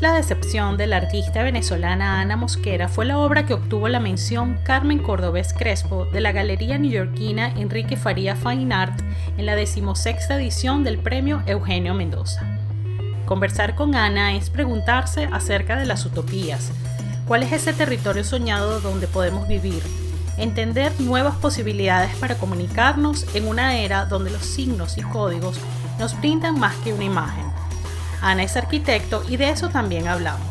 Isla de Excepción de la artista venezolana Ana Mosquera fue la obra que obtuvo la mención Carmen Cordobés Crespo de la galería neoyorquina Enrique Faría Fine Art en la decimosexta edición del premio Eugenio Mendoza. Conversar con Ana es preguntarse acerca de las utopías. ¿Cuál es ese territorio soñado donde podemos vivir? Entender nuevas posibilidades para comunicarnos en una era donde los signos y códigos nos brindan más que una imagen. Ana es arquitecto y de eso también hablamos.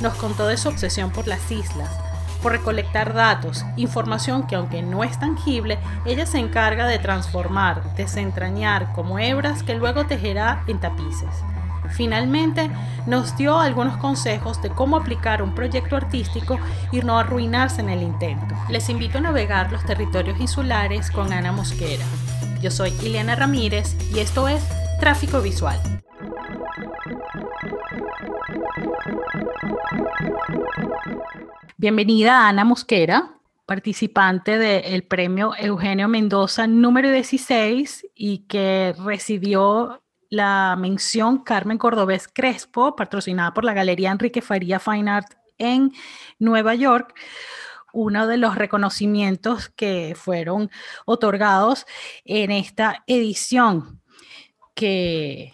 Nos contó de su obsesión por las islas, por recolectar datos, información que aunque no es tangible, ella se encarga de transformar, desentrañar como hebras que luego tejerá en tapices. Finalmente, nos dio algunos consejos de cómo aplicar un proyecto artístico y no arruinarse en el intento. Les invito a navegar los territorios insulares con Ana Mosquera. Yo soy Ileana Ramírez y esto es Tráfico Visual. Bienvenida Ana Mosquera, participante del premio Eugenio Mendoza número 16 y que recibió la mención Carmen Cordobés Crespo, patrocinada por la Galería Enrique Faría Fine Art en Nueva York, uno de los reconocimientos que fueron otorgados en esta edición que,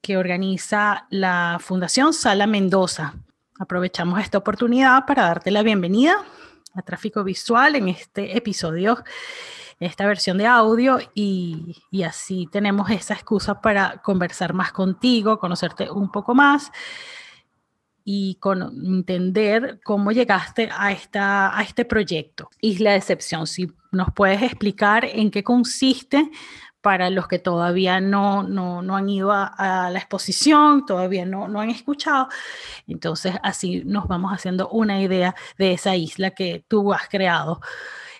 que organiza la Fundación Sala Mendoza. Aprovechamos esta oportunidad para darte la bienvenida a Tráfico Visual en este episodio esta versión de audio y, así tenemos esa excusa para conversar más contigo, conocerte un poco más y con, entender cómo llegaste a, esta, a este proyecto, Isla de Excepción. Si nos puedes explicar en qué consiste para los que todavía no, no, han ido a, la exposición, todavía no, no han escuchado. Entonces así nos vamos haciendo una idea de esa isla que tú has creado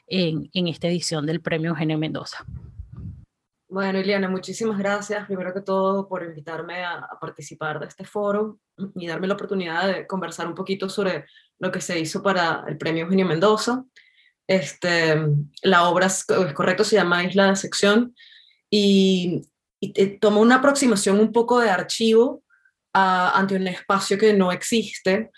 en, esta edición del Premio Eugenio Mendoza. Bueno, Iliana, muchísimas gracias, primero que todo, por invitarme a, participar de este foro y darme la oportunidad de conversar un poquito sobre lo que se hizo para el Premio Eugenio Mendoza. Este, la obra, es, correcto, se llama Isla de Sección y, y una aproximación un poco de archivo ante un espacio que no existe,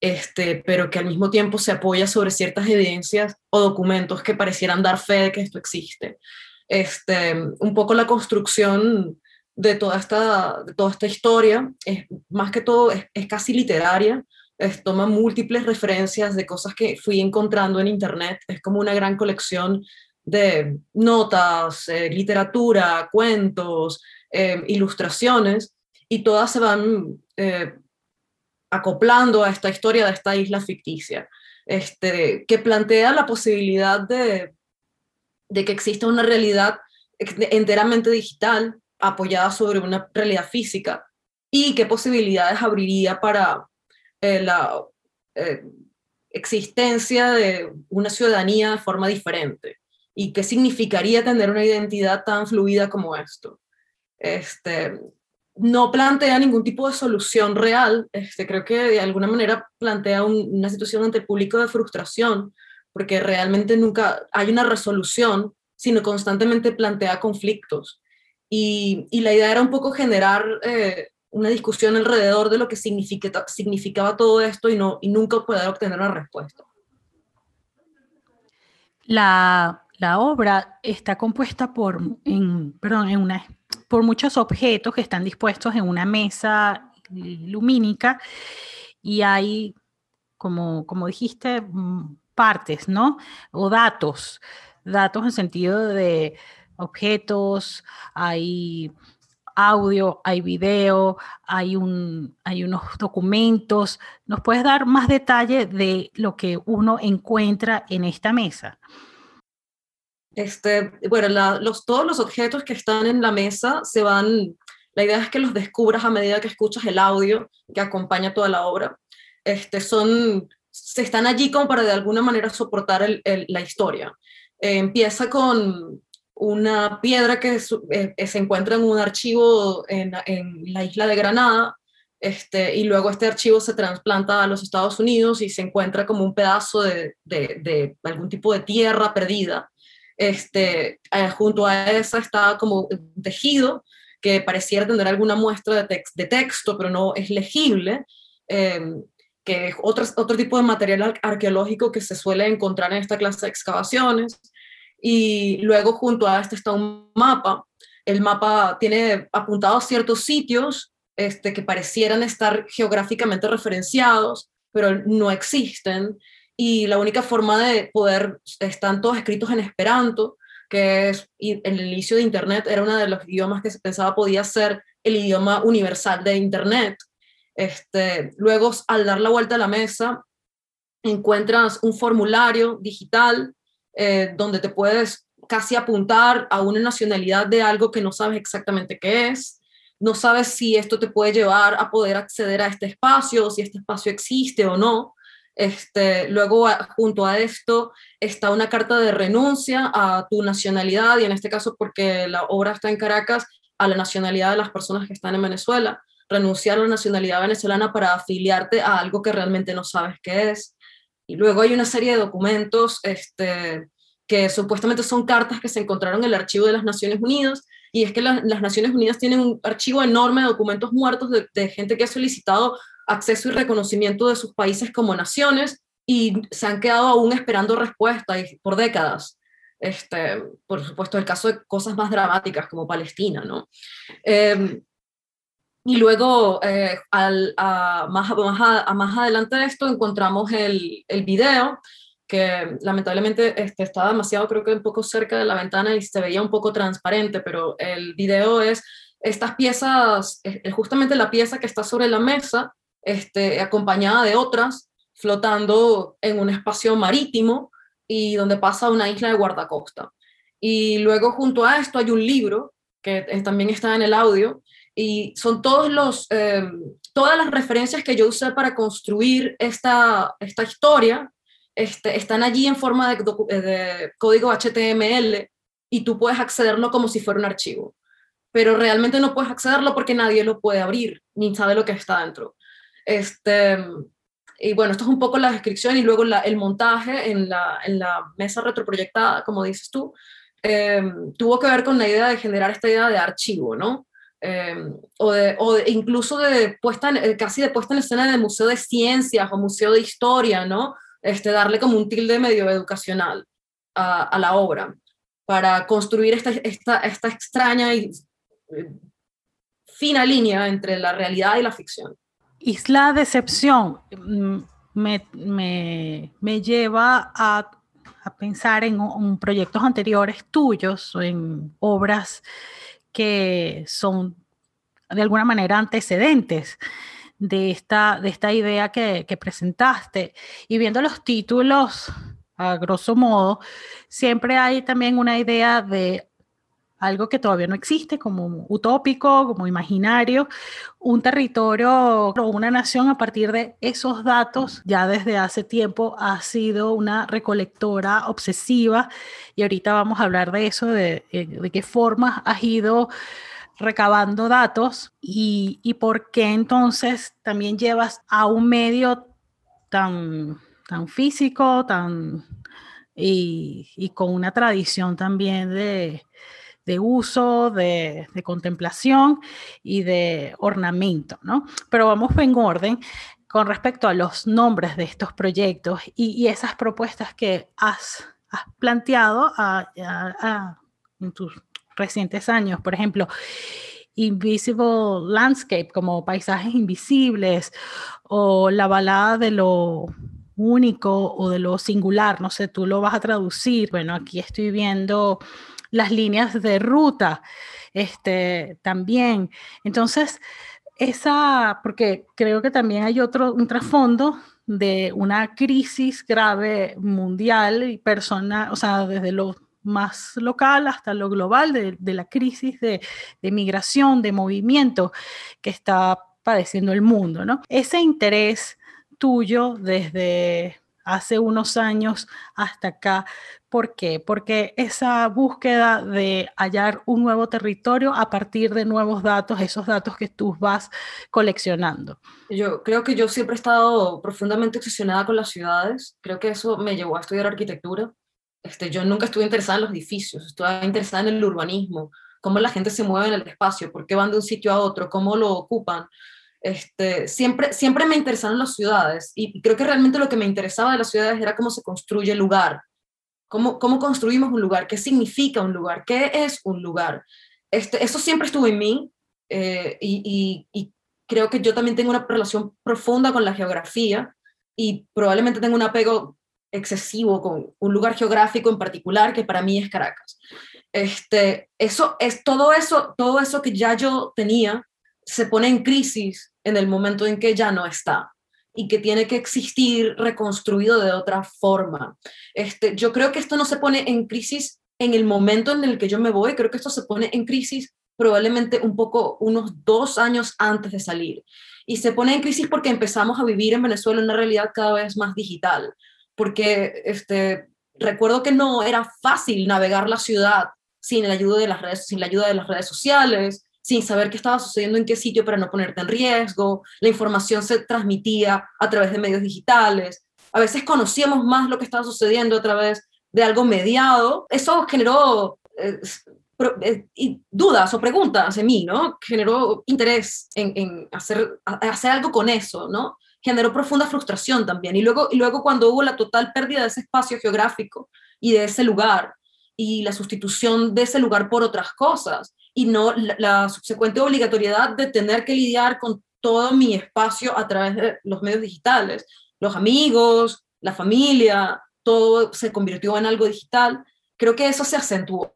este, pero que al mismo tiempo se apoya sobre ciertas evidencias o documentos que parecieran dar fe de que esto existe. Este, un poco la construcción de toda esta, de toda esta historia, es, más que todo es, casi literaria, es, toma múltiples referencias de cosas que fui encontrando en internet, es como una gran colección de notas, eh, literatura, cuentos, eh, ilustraciones, y todas se van eh, acoplando a esta historia de esta isla ficticia, este, que plantea la posibilidad de, de que exista una realidad enteramente digital apoyada sobre una realidad física y qué posibilidades abriría para eh, la eh, existencia de una ciudadanía de forma diferente y qué significaría tener una identidad tan fluida como esto. Este, no plantea ningún tipo de solución real, este, creo que de alguna manera plantea una situación ante el público de frustración, porque realmente nunca hay una resolución, sino constantemente plantea conflictos. Y, la idea era un poco generar eh, una discusión alrededor de lo que significaba todo esto y, no, y nunca poder obtener una respuesta. La, obra está compuesta por, perdón, por muchos objetos que están dispuestos en una mesa lumínica y hay, como, como dijiste, mm, partes, ¿no? O datos, datos en sentido de objetos, hay audio, hay video, hay, un, hay unos documentos. ¿Nos puedes dar más detalle de lo que uno encuentra en esta mesa? Este, bueno, los, todos los objetos que están en la mesa se van, la idea es que los descubras a medida que escuchas el audio que acompaña toda la obra. Este, son, se están allí como para de alguna manera soportar la historia. Eh, empieza con una piedra que eh, se encuentra en un archivo en, la isla de Granada, este, y luego este archivo se trasplanta a los Estados Unidos y se encuentra como un pedazo de algún tipo de tierra perdida este, eh, junto a esa está como tejido que pareciera tener alguna muestra de, de texto, pero no es legible. em, que es otro, otro tipo de material arqueológico que se suele encontrar en esta clase de excavaciones. Y luego junto a este está un mapa. El mapa tiene apuntados ciertos sitios este, que parecieran estar geográficamente referenciados, pero no existen. Y la única forma de poder, están todos escritos en esperanto, que es, en el inicio de Internet era uno de los idiomas que se pensaba podía ser el idioma universal de Internet. Este, luego, al dar la vuelta a la mesa, encuentras un formulario digital eh, donde te puedes casi apuntar a una nacionalidad de algo que no sabes exactamente qué es, no sabes si esto te puede llevar a poder acceder a este espacio, si este espacio existe o no. Este, luego, junto a esto, está una carta de renuncia a tu nacionalidad, y en este caso, porque la obra está en Caracas, a la nacionalidad de las personas que están en Venezuela, renunciar a la nacionalidad venezolana para afiliarte a algo que realmente no sabes qué es. Y luego hay una serie de documentos este, que supuestamente son cartas que se encontraron en el archivo de las Naciones Unidas, y es que las Naciones Unidas tienen un archivo enorme de documentos muertos de, gente que ha solicitado acceso y reconocimiento de sus países como naciones y se han quedado aún esperando respuesta por décadas. Este, por supuesto, el caso de cosas más dramáticas como Palestina, ¿no? Em, y luego, eh, al, a, más, más, más, adelante de esto, encontramos el, el video, que lamentablemente este, demasiado, creo que un poco cerca de la ventana y se veía un poco transparente, pero el video es estas piezas, justamente la pieza que está sobre la mesa, este, acompañada de otras, flotando en un espacio marítimo y donde pasa una isla de guardacosta. Y luego junto a esto hay un libro que también está en el audio, y son todos los, eh, todas las referencias que yo usé para construir esta, esta historia, este, están allí en forma de, de, código HTML y tú puedes accederlo como si fuera un archivo. Pero realmente no puedes accederlo porque nadie lo puede abrir, ni sabe lo que está dentro. Este, y bueno, esto es un poco la descripción y luego la, el montaje en la, en la, mesa retroproyectada, como dices tú, eh, tuvo que ver con la idea de generar esta idea de archivo, ¿no? Em, o, de, o incluso de puesta eh, casi de puesta en escena de museo de ciencias o museo de historia, ¿no? Este, darle como un tilde medio educacional a, la obra para construir esta extraña y eh, fina línea entre la realidad y la ficción. Isla Decepción mm, me, me, me lleva a, a, pensar en, proyectos anteriores tuyos, en obras que son de alguna manera antecedentes de esta, de esta idea que, presentaste. Y viendo los títulos, a grosso modo, siempre hay también una idea de algo que todavía no existe, como utópico, como imaginario, un territorio o una nación a partir de esos datos, ya desde hace tiempo ha sido una recolectora obsesiva. Y ahorita vamos a hablar de eso, de, de qué formas has ido recabando datos y, y, por qué entonces también llevas a un medio tan, tan físico, tan y, y con una tradición también de, de uso, de, contemplación y de ornamento, ¿no? Pero vamos en orden con respecto a los nombres de estos proyectos y, y esas propuestas que has, planteado en tus recientes años. Por ejemplo, Invisible Landscape, como paisajes invisibles, o la balada de lo único o de lo singular, no sé, tú lo vas a traducir. Bueno, aquí estoy viendo las líneas de ruta, este, también. Entonces, esa, porque creo que también hay otro, un trasfondo de una crisis grave mundial y personal, o sea, desde lo más local hasta lo global de, la crisis de, de, migración, de movimiento que está padeciendo el mundo, ¿no? Ese interés tuyo desde hace unos años hasta acá. ¿Por qué? Porque esa búsqueda de hallar un nuevo territorio a partir de nuevos datos, esos datos que tú vas coleccionando. Yo creo que yo siempre he estado profundamente obsesionada con las ciudades. Creo que eso me llevó a estudiar arquitectura. Este, yo nunca estuve interesada en los edificios, estuve interesada en el urbanismo, cómo la gente se mueve en el espacio, por qué van de un sitio a otro, cómo lo ocupan. Este, siempre, siempre me interesaron las ciudades y creo que realmente lo que me interesaba de las ciudades era cómo se construye el lugar, cómo, cómo construimos un lugar, qué significa un lugar, qué es un lugar. Este, eso siempre estuvo en mí eh, y, y, creo que yo también tengo una relación profunda con la geografía y probablemente tengo un apego excesivo con un lugar geográfico en particular que para mí es Caracas. Este, eso es todo eso, todo eso que ya yo tenía se pone en crisis en el momento en que ya no está y que tiene que existir reconstruido de otra forma. Este, yo creo que esto no se pone en crisis en el momento en el que yo me voy, creo que esto se pone en crisis probablemente un poco unos dos años antes de salir. Y se pone en crisis porque empezamos a vivir en Venezuela una realidad cada vez más digital, porque este, recuerdo que no era fácil navegar la ciudad sin la ayuda de las redes, sin la ayuda de las redes sociales, sin saber qué estaba sucediendo en qué sitio para no ponerte en riesgo. La información se transmitía a través de medios digitales. A veces conocíamos más lo que estaba sucediendo a través de algo mediado. Eso generó eh, eh, dudas o preguntas en mí, ¿no? Generó interés en, hacer, hacer algo con eso, ¿no? Generó profunda frustración también. Y luego, y luego cuando hubo la total pérdida de ese espacio geográfico y de ese lugar, y la sustitución de ese lugar por otras cosas y no la, subsecuente obligatoriedad de tener que lidiar con todo mi espacio a través de los medios digitales, los amigos, la familia, todo se convirtió en algo digital. Creo que eso se acentuó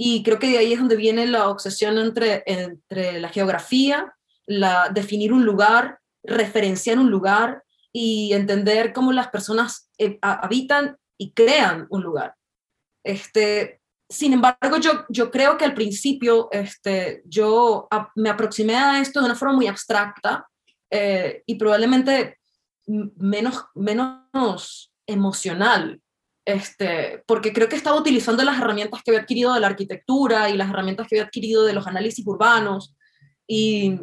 y creo que de ahí es donde viene la obsesión entre, entre la geografía, la, definir un lugar, referenciar un lugar y entender cómo las personas eh, habitan y crean un lugar. Este, sin embargo, yo, yo creo que al principio este, yo me aproximé a esto de una forma muy abstracta eh, y probablemente menos, menos emocional, este, porque creo que estaba utilizando las herramientas que había adquirido de la arquitectura y las herramientas que había adquirido de los análisis urbanos y,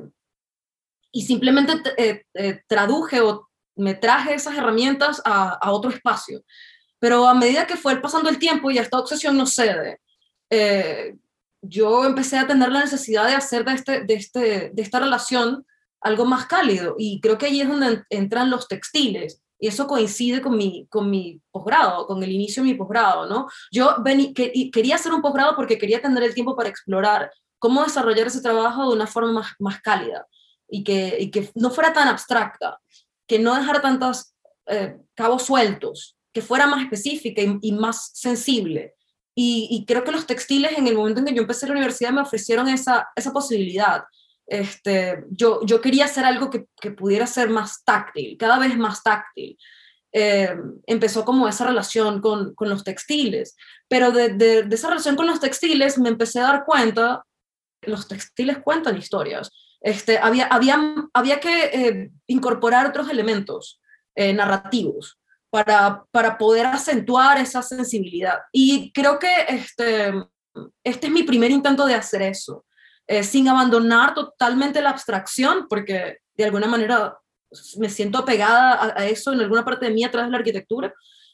y simplemente eh, eh, traduje o me traje esas herramientas a, a otro espacio. Pero a medida que fue pasando el tiempo y esta obsesión no cede, eh, yo empecé a tener la necesidad de hacer de, este, de, este, de esta relación algo más cálido. Y creo que ahí es donde entran los textiles. Y eso coincide con mi, con mi posgrado, con el inicio de mi posgrado, ¿no? Yo que, quería hacer un posgrado porque quería tener el tiempo para explorar cómo desarrollar ese trabajo de una forma más, más cálida y que, y que no fuera tan abstracta, que no dejara tantos eh, cabos sueltos, que fuera más específica y, más sensible. Y, creo que los textiles en el momento en que yo empecé la universidad me ofrecieron esa, esa posibilidad. Este, yo, yo quería hacer algo que, pudiera ser más táctil, cada vez más táctil. Eh, empezó como esa relación con, con los textiles, pero de, esa relación con los textiles me empecé a dar cuenta, los textiles cuentan historias, este, había, había, había que eh, incorporar otros elementos eh, narrativos para, poder acentuar esa sensibilidad. Y creo que este, este es mi primer intento de hacer eso, eh, sin abandonar totalmente la abstracción, porque de alguna manera me siento apegada a, eso en alguna parte de mí a través de la arquitectura,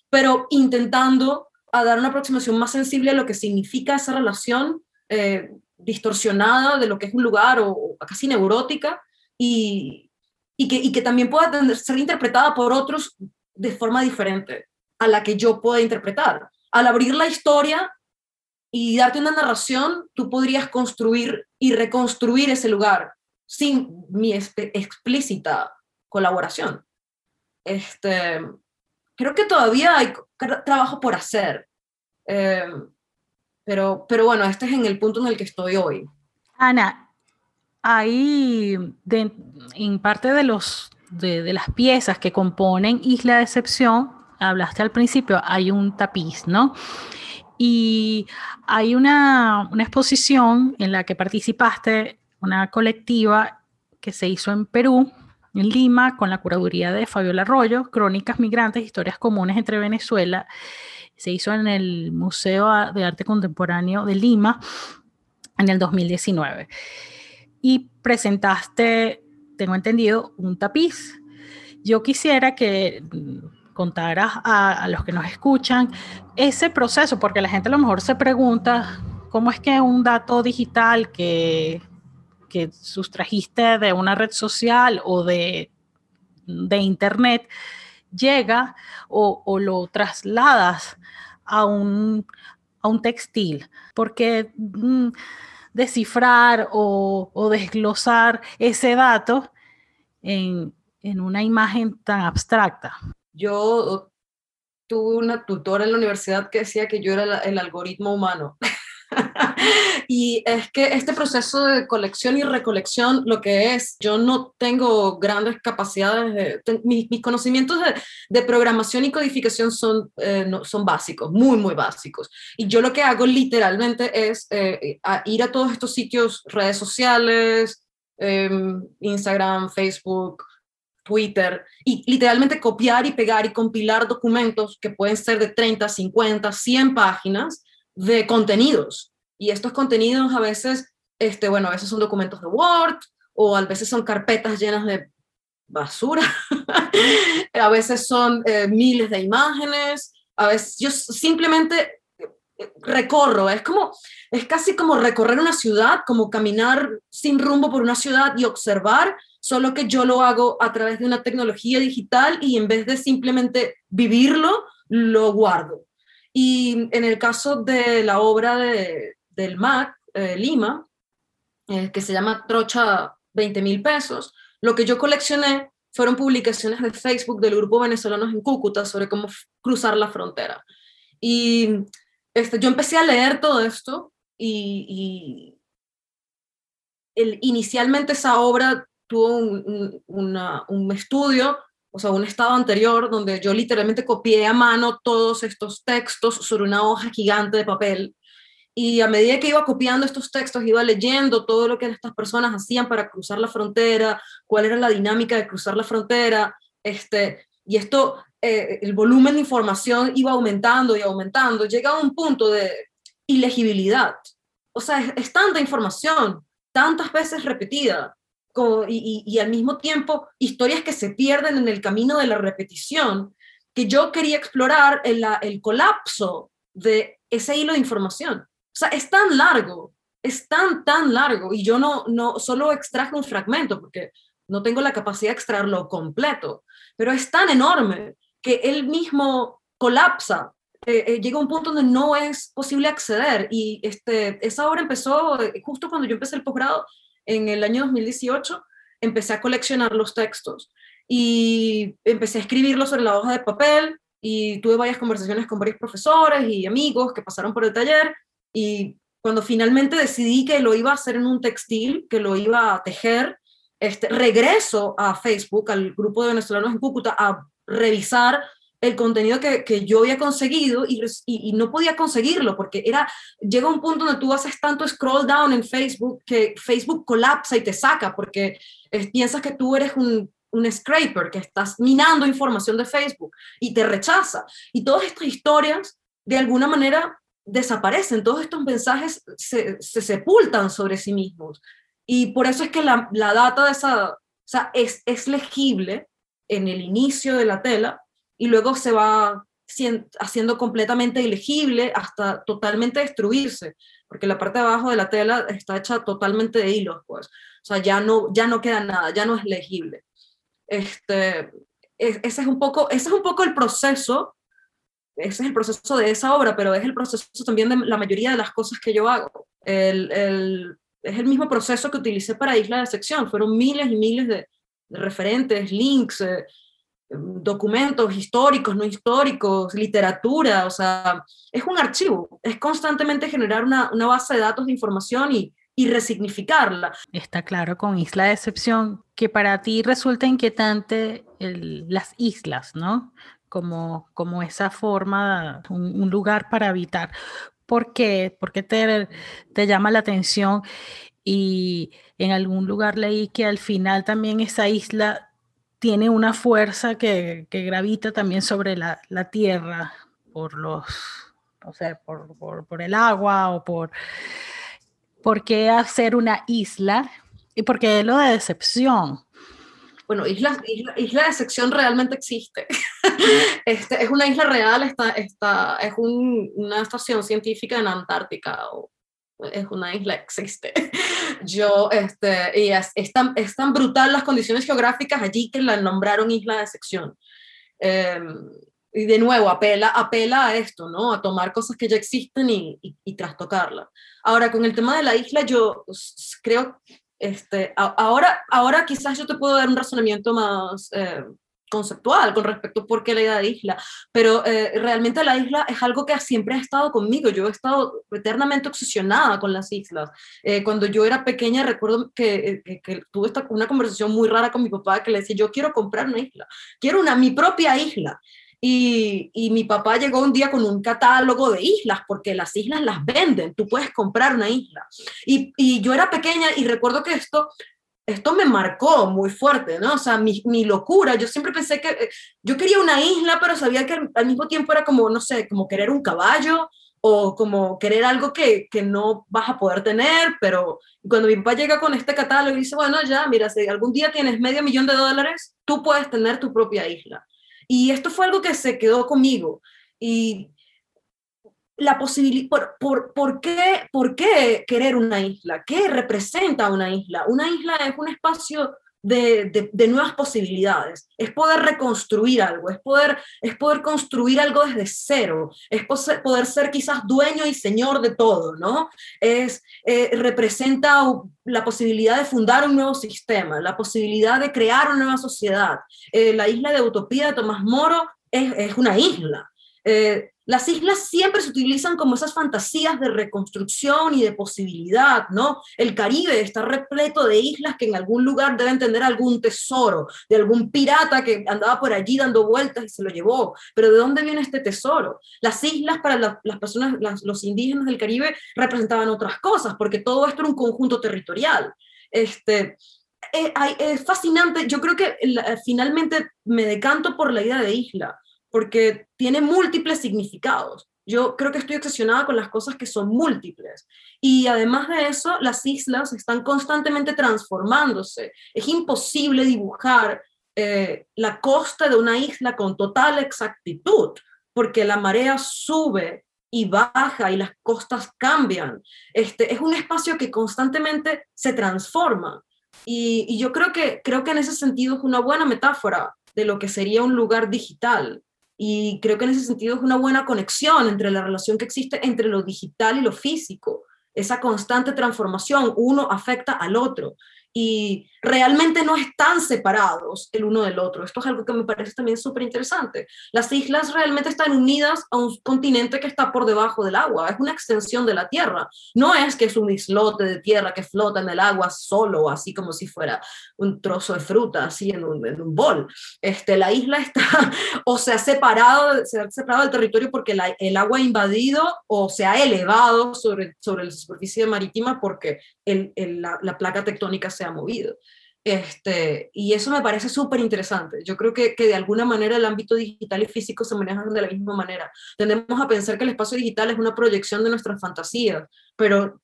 pero intentando dar una aproximación más sensible a lo que significa esa relación eh, distorsionada de lo que es un lugar o, casi neurótica y, que, y que también pueda ser interpretada por otros de forma diferente a la que yo pueda interpretar. Al abrir la historia y darte una narración, tú podrías construir y reconstruir ese lugar sin mi explícita colaboración. Este, creo que todavía hay trabajo por hacer, eh, pero, pero bueno, este es en el punto en el que estoy hoy. Ana, ahí en parte de los de, las piezas que componen Isla de Excepción, hablaste al principio, hay un tapiz, ¿no? Y hay una, exposición en la que participaste, una colectiva que se hizo en Perú, en Lima, con la curaduría de Fabiola Arroyo, Crónicas Migrantes, Historias Comunes entre Venezuela. Se hizo en el Museo de Arte Contemporáneo de Lima en el 2019. Y presentaste tengo entendido, un tapiz. Yo quisiera que contaras a, los que nos escuchan ese proceso, porque la gente a lo mejor se pregunta cómo es que un dato digital que, que sustrajiste de una red social o de, de internet llega o, lo trasladas a un, a un textil, porque mm, descifrar o, desglosar ese dato en, en una imagen tan abstracta. Yo tuve una tutora en la universidad que decía que yo era el algoritmo humano. y es que este proceso de colección y recolección, lo que es, yo no tengo grandes capacidades, mis, conocimientos de, programación y codificación son, eh, no, son básicos, muy, muy básicos. Y yo lo que hago literalmente es eh, ir a todos estos sitios, redes sociales, em, Instagram, Facebook, Twitter, y literalmente copiar y pegar y compilar documentos que pueden ser de 30, 50, 100 páginas de contenidos. Y estos contenidos a veces, este, bueno, a veces son documentos de Word o a veces son carpetas llenas de basura, a veces son eh, miles de imágenes, a veces yo simplemente recorro, es como, es casi como recorrer una ciudad, como caminar sin rumbo por una ciudad y observar, solo que yo lo hago a través de una tecnología digital y en vez de simplemente vivirlo, lo guardo. Y en el caso de la obra de, del MAC, eh, Lima, eh, que se llama Trocha 20 mil pesos, lo que yo coleccioné fueron publicaciones de Facebook del grupo venezolanos en Cúcuta sobre cómo cruzar la frontera. Y este, yo empecé a leer todo esto y, el, inicialmente esa obra tuvo un, un estudio o sea, un estado anterior donde yo literalmente copié a mano todos estos textos sobre una hoja gigante de papel. Y a medida que iba copiando estos textos, iba leyendo todo lo que estas personas hacían para cruzar la frontera, cuál era la dinámica de cruzar la frontera, este, y esto, eh, el volumen de información iba aumentando y aumentando, llega a un punto de ilegibilidad. O sea, es, tanta información, tantas veces repetida, y, al mismo tiempo historias que se pierden en el camino de la repetición, que yo quería explorar el, el colapso de ese hilo de información. O sea, es tan largo, es tan, tan largo, y yo no, no solo extraje un fragmento, porque no tengo la capacidad de extraerlo completo, pero es tan enorme que él mismo colapsa. Eh, eh, llega un punto donde no es posible acceder y este, esa obra empezó eh, justo cuando yo empecé el posgrado en el año 2018 empecé a coleccionar los textos y empecé a escribirlos sobre la hoja de papel y tuve varias conversaciones con varios profesores y amigos que pasaron por el taller y cuando finalmente decidí que lo iba a hacer en un textil, que lo iba a tejer, este, regreso a Facebook, al grupo de venezolanos en Cúcuta, a revisar el contenido que, que yo había conseguido y, y, no podía conseguirlo porque era, llega un punto donde tú haces tanto scroll down en Facebook que Facebook colapsa y te saca porque piensas que tú eres un, un scraper, que estás minando información de Facebook y te rechaza. Y todas estas historias, de alguna manera, desaparecen, todos estos mensajes se, se sepultan sobre sí mismos. Y por eso es que la, la data de esa, o sea, es, es legible en el inicio de la tela, y luego se va haciendo completamente ilegible hasta totalmente destruirse, porque la parte de abajo de la tela está hecha totalmente de hilos, pues. O sea, ya no, ya no queda nada, ya no es legible. Este, ese, es un poco, ese es un poco el proceso, ese es el proceso de esa obra, pero es el proceso también de la mayoría de las cosas que yo hago. El, el, es el mismo proceso que utilicé para Isla de Sección, fueron miles y miles de, referentes, links, eh, documentos históricos, no históricos, literatura, o sea, es un archivo, es constantemente generar una, una base de datos de información y, y resignificarla. Está claro con Isla de Excepción que para ti resulta inquietante las islas, ¿no? Como, como esa forma, un, un lugar para habitar. ¿Por qué? ¿Por qué te, te llama la atención? Y en algún lugar leí que al final también esa isla tiene una fuerza que, gravita también sobre la, tierra por los, o sea, por, el agua o por, por qué hacer una isla y por qué lo de decepción. Bueno, isla, isla, de excepción realmente existe. este, es una isla real, está, está, es una estación científica en Antártica o, es una isla, existe. Yo, este, y es, tan, es tan brutal las condiciones geográficas allí que la nombraron isla de sección. Em, y de nuevo, apela, apela a esto, ¿no? A tomar cosas que ya existen y, y, y trastocarlas. Ahora, con el tema de la isla, yo creo, este, ahora, ahora quizás yo te puedo dar un razonamiento más eh, conceptual con respecto a por qué la idea de isla, pero eh, realmente la isla es algo que siempre ha estado conmigo, yo he estado eternamente obsesionada con las islas. Eh, cuando yo era pequeña recuerdo que, que, tuve esta, una conversación muy rara con mi papá que le decía, yo quiero comprar una isla, quiero una, mi propia isla. Y, y, mi papá llegó un día con un catálogo de islas, porque las islas las venden, tú puedes comprar una isla. Y, y yo era pequeña y recuerdo que esto, esto me marcó muy fuerte, ¿no? O sea, mi, mi, locura, yo siempre pensé que eh, yo quería una isla, pero sabía que al, mismo tiempo era como, no sé, como querer un caballo o como querer algo que, que no vas a poder tener, pero cuando mi papá llega con este catálogo y dice, bueno, ya, mira, si algún día tienes medio millón de dólares, tú puedes tener tu propia isla. Y esto fue algo que se quedó conmigo. Y la posibilidad, por, por, por, qué, ¿por qué querer una isla? ¿Qué representa una isla? Una isla es un espacio de, de, nuevas posibilidades, es poder reconstruir algo, es poder, es poder construir algo desde cero, es poder ser quizás dueño y señor de todo, ¿no? Es, eh, representa la posibilidad de fundar un nuevo sistema, la posibilidad de crear una nueva sociedad. Eh, la isla de Utopía de Tomás Moro es, es una isla. Eh, las islas siempre se utilizan como esas fantasías de reconstrucción y de posibilidad, ¿no? El Caribe está repleto de islas que en algún lugar deben tener algún tesoro, de algún pirata que andaba por allí dando vueltas y se lo llevó. Pero ¿de dónde viene este tesoro? Las islas para las personas, los indígenas del Caribe representaban otras cosas, porque todo esto era un conjunto territorial. Este, eh, es fascinante, yo creo que finalmente me decanto por la idea de isla porque tiene múltiples significados. Yo creo que estoy obsesionada con las cosas que son múltiples. Y además de eso, las islas están constantemente transformándose. Es imposible dibujar eh, la costa de una isla con total exactitud, porque la marea sube y baja y las costas cambian. Este, es un espacio que constantemente se transforma. Y, y yo creo que, creo que en ese sentido es una buena metáfora de lo que sería un lugar digital y creo que en ese sentido es una buena conexión entre la relación que existe entre lo digital y lo físico, esa constante transformación, uno afecta al otro y realmente no están separados el uno del otro. Esto es algo que me parece también súper interesante. Las islas realmente están unidas a un continente que está por debajo del agua, es una extensión de la Tierra. No es que es un islote de tierra que flota en el agua solo, así como si fuera un trozo de fruta, así en un, en un bol. Este, la isla está o se ha separado, se ha separado del territorio porque la, el agua ha invadido o se ha elevado sobre, sobre la superficie marítima porque el, el, la, la placa tectónica se ha movido. Este, y eso me parece súper interesante. Yo creo que, que, de alguna manera el ámbito digital y físico se manejan de la misma manera. Tendemos a pensar que el espacio digital es una proyección de nuestras fantasías, pero,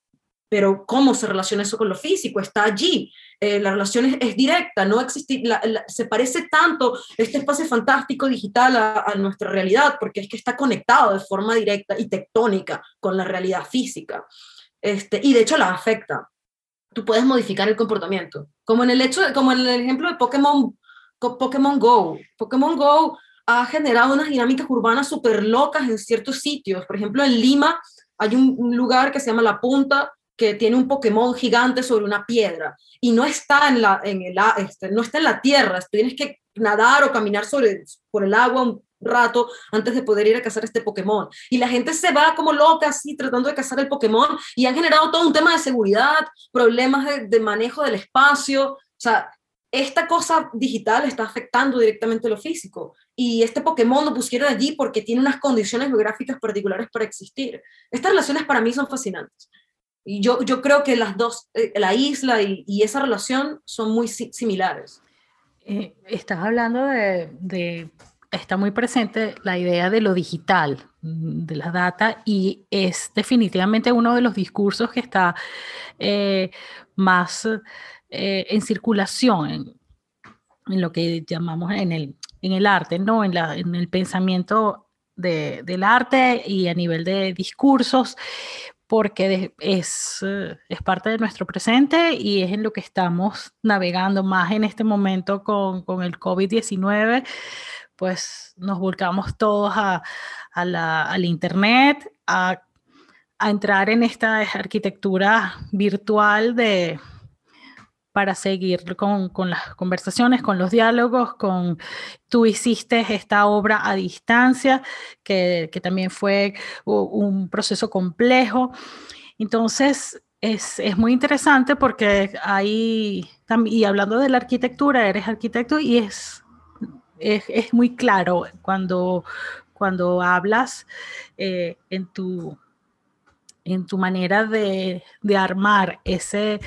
pero ¿cómo se relaciona eso con lo físico? Está allí. Eh, la relación es, es, directa, no existe, la, la, se parece tanto este espacio fantástico digital a, a nuestra realidad, porque es que está conectado de forma directa y tectónica con la realidad física. Este, y de hecho la afecta tú puedes modificar el comportamiento. Como en el, hecho, como en el ejemplo de Pokémon, Pokémon Go. Pokémon Go ha generado unas dinámicas urbanas súper locas en ciertos sitios. Por ejemplo, en Lima hay un, lugar que se llama La Punta, que tiene un Pokémon gigante sobre una piedra y no está en la, en el, este, no está en la tierra, tienes que nadar o caminar sobre, por el agua rato antes de poder ir a cazar este Pokémon. Y la gente se va como loca así tratando de cazar el Pokémon y han generado todo un tema de seguridad, problemas de, manejo del espacio. O sea, esta cosa digital está afectando directamente lo físico y este Pokémon lo pusieron allí porque tiene unas condiciones geográficas particulares para existir. Estas relaciones para mí son fascinantes. Y yo, yo creo que las dos, eh, la isla y, esa relación son muy si similares. Eh, estás hablando de está muy presente la idea de lo digital, mm, de la data, y es definitivamente uno de los discursos que está eh, más eh, en circulación en, en, lo que llamamos en el, en el arte, ¿no? en, la, en el pensamiento de, del arte y a nivel de discursos, porque es, eh, es parte de nuestro presente y es en lo que estamos navegando más en este momento con, con el COVID-19, pues nos volcamos todos a, al Internet, a, a entrar en esta arquitectura virtual de, para seguir con, con, las conversaciones, con los diálogos, con tú hiciste esta obra a distancia, que, que también fue un proceso complejo. Entonces, es, es, muy interesante porque hay, y hablando de la arquitectura, eres arquitecto y es, es, es muy claro cuando, cuando hablas eh, en tu en tu manera de, armar ese,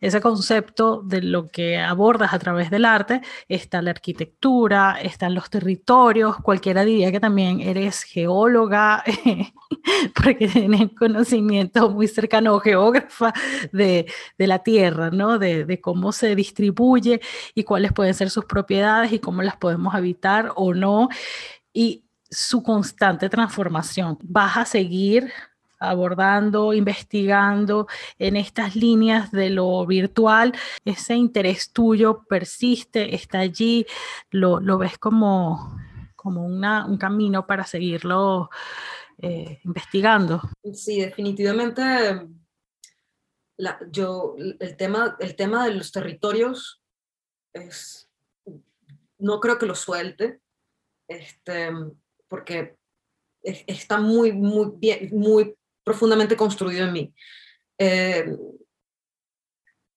ese concepto de lo que abordas a través del arte, está la arquitectura, están los territorios, cualquiera diría que también eres geóloga, porque tienes conocimiento muy cercano, geógrafa de, la tierra, ¿no? De, de cómo se distribuye y cuáles pueden ser sus propiedades y cómo las podemos habitar o no. Y su constante transformación. Vas a seguir abordando, investigando en estas líneas de lo virtual, ese interés tuyo persiste, está allí, lo, ves como, como un camino para seguirlo eh, investigando. Sí, definitivamente. yo, el tema, el tema de los territorios es, no creo que lo suelte, este, porque está muy, muy bien, muy profundamente construido en mí. Eh,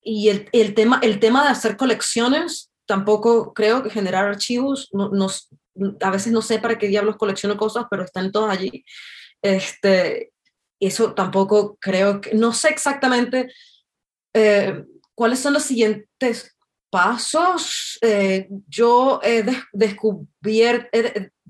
y el, el, tema, el tema de hacer colecciones, tampoco creo que generar archivos, no, a veces no sé para qué diablos colecciono cosas, pero están todas allí. Este, eso tampoco creo que, no sé exactamente eh, cuáles son los siguientes pasos. Eh, yo he descubierto,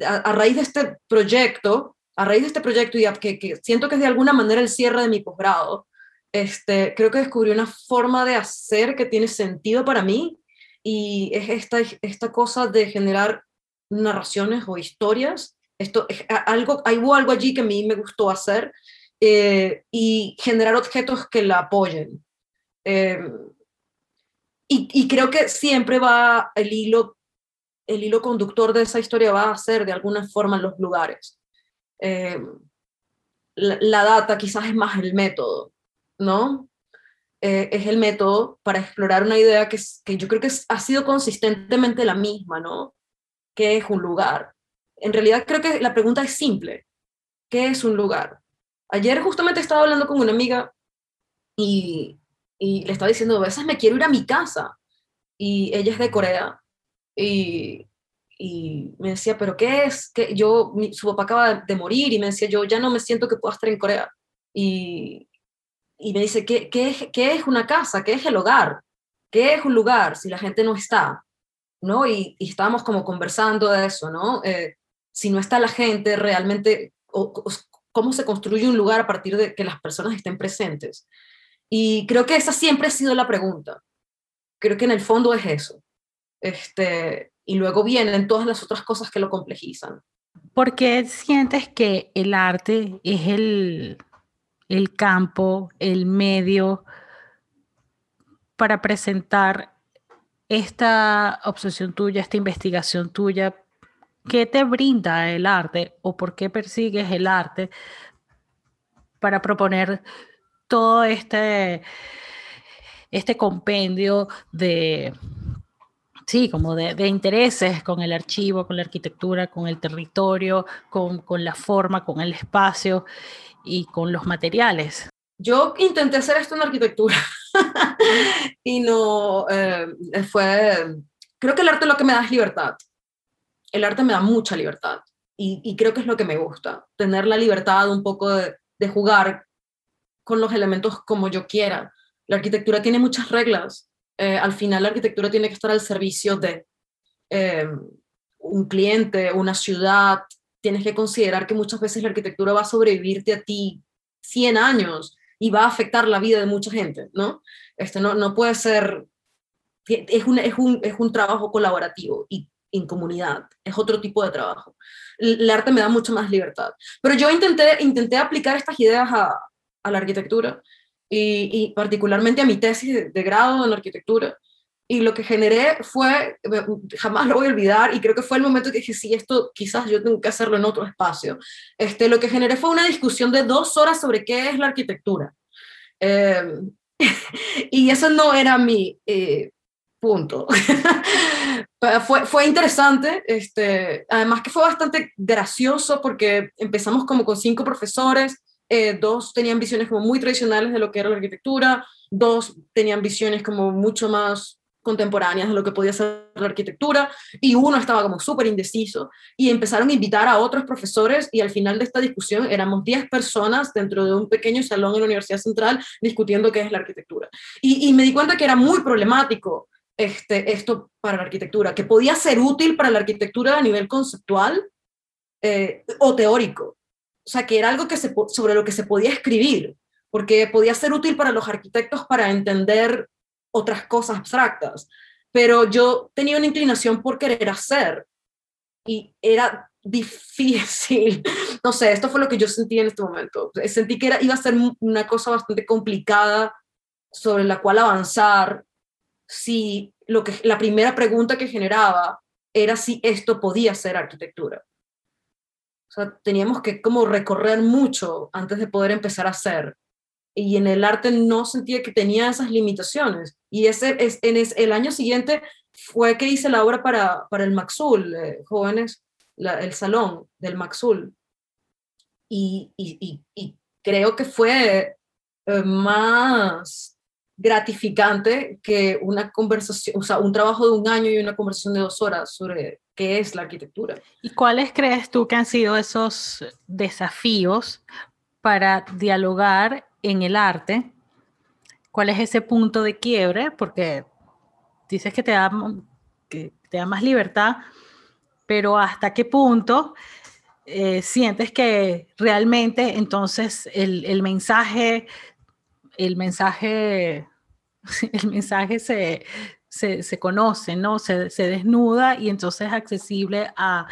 a, raíz de este proyecto, a raíz de este proyecto y que, siento que es de alguna manera el cierre de mi posgrado, este, creo que descubrí una forma de hacer que tiene sentido para mí y es esta, esta cosa de generar narraciones o historias. Esto, es algo, hay algo allí que a mí me gustó hacer eh, y generar objetos que la apoyen. Em, y, y, creo que siempre va el hilo, el hilo conductor de esa historia va a ser de alguna forma los lugares. Eh, la, data quizás es más el método, ¿no? Eh, es el método para explorar una idea que, yo creo que ha sido consistentemente la misma, ¿no? ¿Qué es un lugar? En realidad creo que la pregunta es simple. ¿Qué es un lugar? Ayer justamente estaba hablando con una amiga y, y le estaba diciendo, a veces me quiero ir a mi casa. Y ella es de Corea y, y me decía, pero ¿qué es? que Yo, su papá acaba de morir y me decía, yo ya no me siento que pueda estar en Corea. Y, y me dice, ¿qué, qué, es, ¿qué es una casa? ¿Qué es el hogar? ¿Qué es un lugar si la gente no está? ¿No? Y, y estábamos como conversando de eso, ¿no? Eh, si no está la gente, realmente, ¿cómo se construye un lugar a partir de que las personas estén presentes? Y creo que esa siempre ha sido la pregunta. Creo que en el fondo es eso. Este, y luego vienen todas las otras cosas que lo complejizan. ¿Por qué sientes que el arte es el, el campo, el medio para presentar esta obsesión tuya, esta investigación tuya? ¿Qué te brinda el arte o por qué persigues el arte para proponer todo este, este compendio de, sí, como de, intereses con el archivo, con la arquitectura, con el territorio, con, la forma, con el espacio y con los materiales. Yo intenté hacer esto en arquitectura y no eh, fue, creo que el arte lo que me da es libertad. El arte me da mucha libertad y, creo que es lo que me gusta, tener la libertad un poco de, de jugar con los elementos como yo quiera. La arquitectura tiene muchas reglas eh, al final la arquitectura tiene que estar al servicio de eh, un cliente, una ciudad. Tienes que considerar que muchas veces la arquitectura va a sobrevivirte a ti 100 años y va a afectar la vida de mucha gente, ¿no? Este no, no puede ser, es un, es, un, es un trabajo colaborativo y en comunidad, es otro tipo de trabajo. El arte me da mucha más libertad. Pero yo intenté, intenté aplicar estas ideas a, a la arquitectura y, particularmente a mi tesis de, grado en arquitectura. Y lo que generé fue, jamás lo voy a olvidar, y creo que fue el momento que dije, sí, esto quizás yo tengo que hacerlo en otro espacio. Este, lo que generé fue una discusión de dos horas sobre qué es la arquitectura. Em, y eso no era mi eh, punto. fue, fue interesante, este, además que fue bastante gracioso porque empezamos como con cinco profesores, eh, dos tenían visiones como muy tradicionales de lo que era la arquitectura, dos tenían visiones como mucho más contemporáneas de lo que podía ser la arquitectura, y uno estaba como súper indeciso, y empezaron a invitar a otros profesores, y al final de esta discusión éramos 10 personas dentro de un pequeño salón en la Universidad Central discutiendo qué es la arquitectura. Y, me di cuenta que era muy problemático este, esto para la arquitectura, que podía ser útil para la arquitectura a nivel conceptual eh, o teórico, o sea, que era algo que sobre lo que se podía escribir, porque podía ser útil para los arquitectos para entender otras cosas abstractas, pero yo tenía una inclinación por querer hacer y era difícil. No sé, esto fue lo que yo sentí en este momento. Sentí que era, iba a ser una cosa bastante complicada sobre la cual avanzar si lo que, la primera pregunta que generaba era si esto podía ser arquitectura. O sea, teníamos que como recorrer mucho antes de poder empezar a hacer. Y en el arte no sentía que tenía esas limitaciones. Y ese, es, en el año siguiente fue que hice la obra para, para el Maxul, eh, jóvenes, el salón del Maxul. Y, y, y, creo que fue eh, más gratificante que una conversación, o sea, un trabajo de un año y una conversación de dos horas sobre qué es la arquitectura. ¿Y cuáles crees tú que han sido esos desafíos para dialogar en el arte? ¿Cuál es ese punto de quiebre? Porque dices que te da, que te da más libertad, pero ¿hasta qué punto eh, sientes que realmente entonces el, el mensaje el mensaje, el mensaje se, se, conoce, ¿no? Se, desnuda y entonces es accesible a,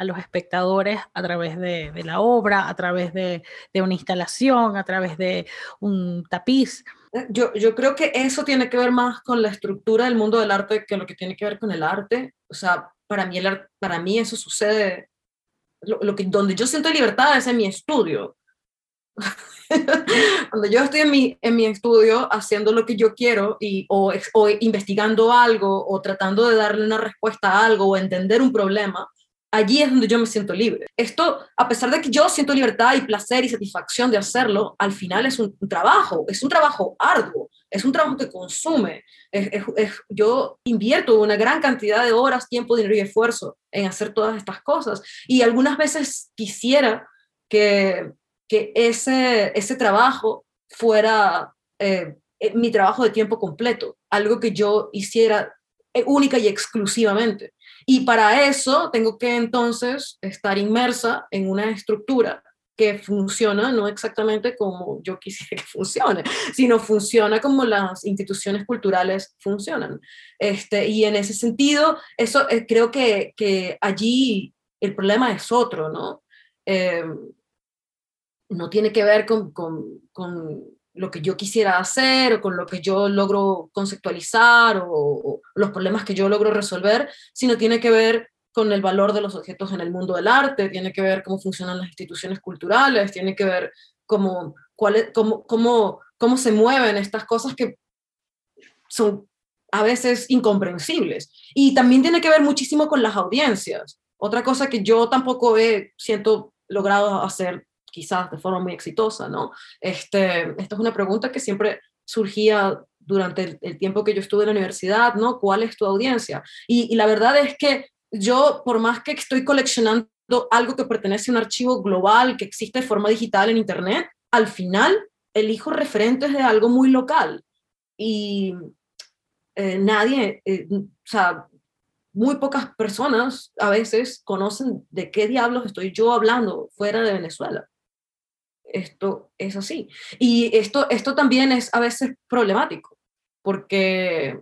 los espectadores a través de, la obra, a través de, una instalación, a través de un tapiz. Eh, yo, yo, creo que eso tiene que ver más con la estructura del mundo del arte que lo que tiene que ver con el arte. O sea, para mí, el, para mí eso sucede, lo, que, donde yo siento libertad es en mi estudio. Cuando yo estoy en mi, en mi estudio haciendo lo que yo quiero y, o, o investigando algo o tratando de darle una respuesta a algo o entender un problema, allí es donde yo me siento libre. Esto, a pesar de que yo siento libertad y placer y satisfacción de hacerlo, al final es un, trabajo, es un trabajo arduo, es un trabajo que consume. yo invierto una gran cantidad de horas, tiempo, dinero y esfuerzo en hacer todas estas cosas. Y algunas veces quisiera que que ese, ese trabajo fuera eh, eh, mi trabajo de tiempo completo, algo que yo hiciera eh, única y exclusivamente. Y para eso tengo que entonces estar inmersa en una estructura que funciona no exactamente como yo quisiera que funcione, sino funciona como las instituciones culturales funcionan. Este, y en ese sentido, eso creo que, que, allí el problema es otro, ¿no? No tiene que ver con, lo que yo quisiera hacer o con lo que yo logro conceptualizar o, los problemas que yo logro resolver, sino tiene que ver con el valor de los objetos en el mundo del arte, tiene que ver cómo funcionan las instituciones culturales, tiene que ver cómo, cuál cómo, cómo, cómo se mueven estas cosas que son a veces incomprensibles. Y también tiene que ver muchísimo con las audiencias. Otra cosa que yo tampoco he, siento, logrado hacer quizás de forma muy exitosa, ¿no? Este, esta es una pregunta que siempre surgía durante el, tiempo que yo estuve en la universidad, ¿no? ¿Cuál es tu audiencia? Y, la verdad es que yo, por más que estoy coleccionando algo que pertenece a un archivo global que existe de forma digital en Internet, al final elijo referentes de algo muy local. Y eh, nadie, eh, o sea, muy pocas personas a veces conocen de qué diablos estoy yo hablando fuera de Venezuela esto es así. Y esto, esto también es a veces problemático, porque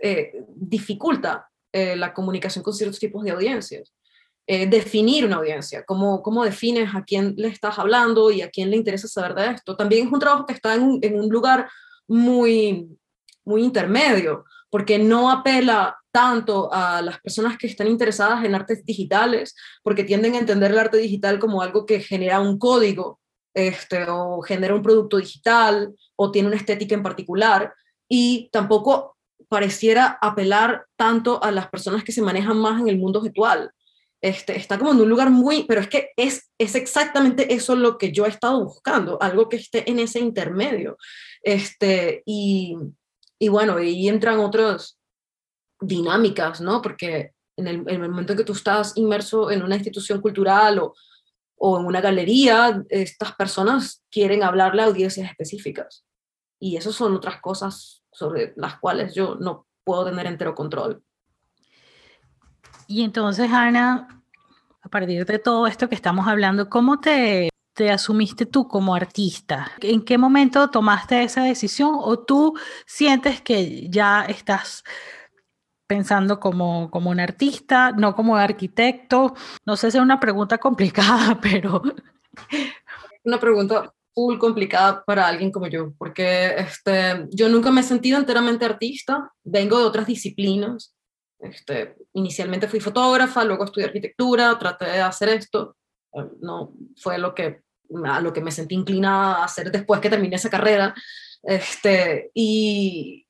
eh, dificulta eh, la comunicación con ciertos tipos de audiencias. eh, definir una audiencia, cómo, cómo defines a quién le estás hablando y a quién le interesa saber de esto. También es un trabajo que está en un, en un lugar muy, muy intermedio, porque no apela tanto a las personas que están interesadas en artes digitales, porque tienden a entender el arte digital como algo que genera un código este, o genera un producto digital o tiene una estética en particular, y tampoco pareciera apelar tanto a las personas que se manejan más en el mundo virtual. Este, está como en un lugar muy, pero es que es, es exactamente eso lo que yo he estado buscando, algo que esté en ese intermedio. Este, y, y bueno, y entran otras dinámicas, ¿no? Porque en el, en el, momento en que tú estás inmerso en una institución cultural o, o en una galería, estas personas quieren hablarle a audiencias específicas. Y eso son otras cosas sobre las cuales yo no puedo tener entero control. Y entonces, Ana, a partir de todo esto que estamos hablando, ¿cómo te, te asumiste tú como artista? ¿En qué momento tomaste esa decisión o tú sientes que ya estás pensando como, como un artista, no como arquitecto? No sé si es una pregunta complicada, pero... Una pregunta full complicada para alguien como yo, porque este, yo nunca me he sentido enteramente artista, vengo de otras disciplinas, este, inicialmente fui fotógrafa, luego estudié arquitectura, traté de hacer esto, no fue lo que, a lo que me sentí inclinada a hacer después que terminé esa carrera, este, y,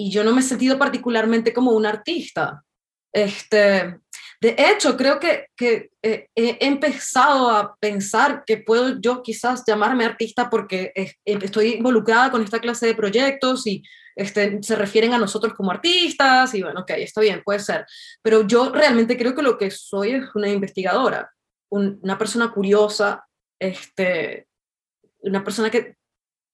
y yo no me he sentido particularmente como un artista. Este, de hecho, creo que, que eh, he empezado a pensar que puedo yo quizás llamarme artista porque estoy involucrada con esta clase de proyectos y este, se refieren a nosotros como artistas y bueno, ok, está bien, puede ser. Pero yo realmente creo que lo que soy es una investigadora, una persona curiosa, este, una persona que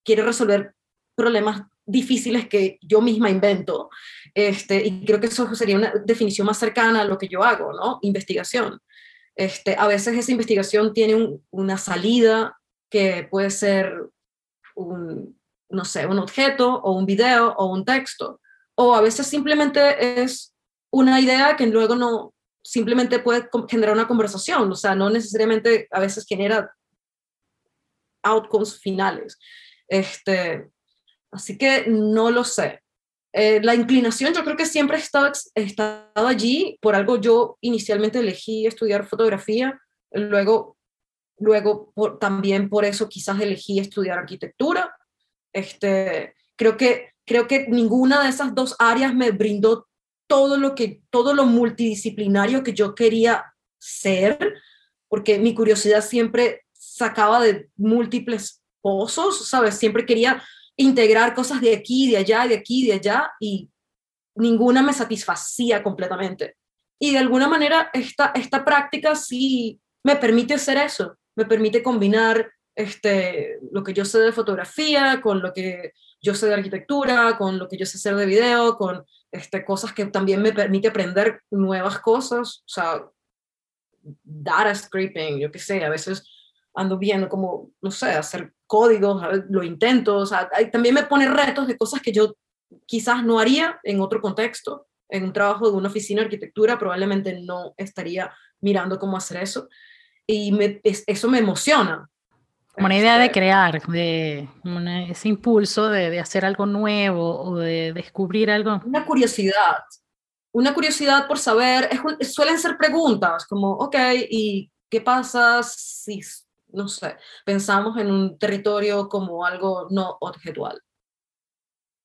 quiere resolver problemas difíciles que yo misma invento. Este, y creo que eso sería una definición más cercana a lo que yo hago, ¿no? Investigación. Este, a veces esa investigación tiene una salida que puede ser un, no sé, un objeto o un video o un texto. O a veces simplemente es una idea que luego no, simplemente puede generar una conversación, o sea, no necesariamente a veces genera outcomes finales. Este, así que no lo sé. Eh, la inclinación yo creo que siempre estado, estado allí, por algo yo inicialmente elegí estudiar fotografía, luego, luego también por eso quizás elegí estudiar arquitectura, este, creo, que, creo que ninguna de esas dos áreas me brindó todo lo, que, todo lo multidisciplinario que yo quería ser, porque mi curiosidad siempre sacaba de múltiples pozos, ¿sabes? Siempre quería integrar cosas de aquí, de allá, de aquí, de allá, y ninguna me satisfacía completamente. Y de alguna manera esta, esta práctica sí me permite hacer eso, me permite combinar este, lo que yo sé de fotografía, con lo que yo sé de arquitectura, con lo que yo sé hacer de video, con este, cosas que también me permite aprender nuevas cosas, o sea, data scraping, yo qué sé, a veces ando viendo como, no sé, hacer códigos, lo intento, o sea, también me pone retos de cosas que yo quizás no haría en otro contexto, en un trabajo de una oficina de arquitectura, probablemente no estaría mirando cómo hacer eso, y me, eso me emociona, como una idea de este, crear, de ese impulso de, de, hacer algo nuevo o de descubrir algo. Una curiosidad, una curiosidad por saber, es, suelen ser preguntas como, ok, ¿y qué pasa si, no sé, pensamos en un territorio como algo no objetual?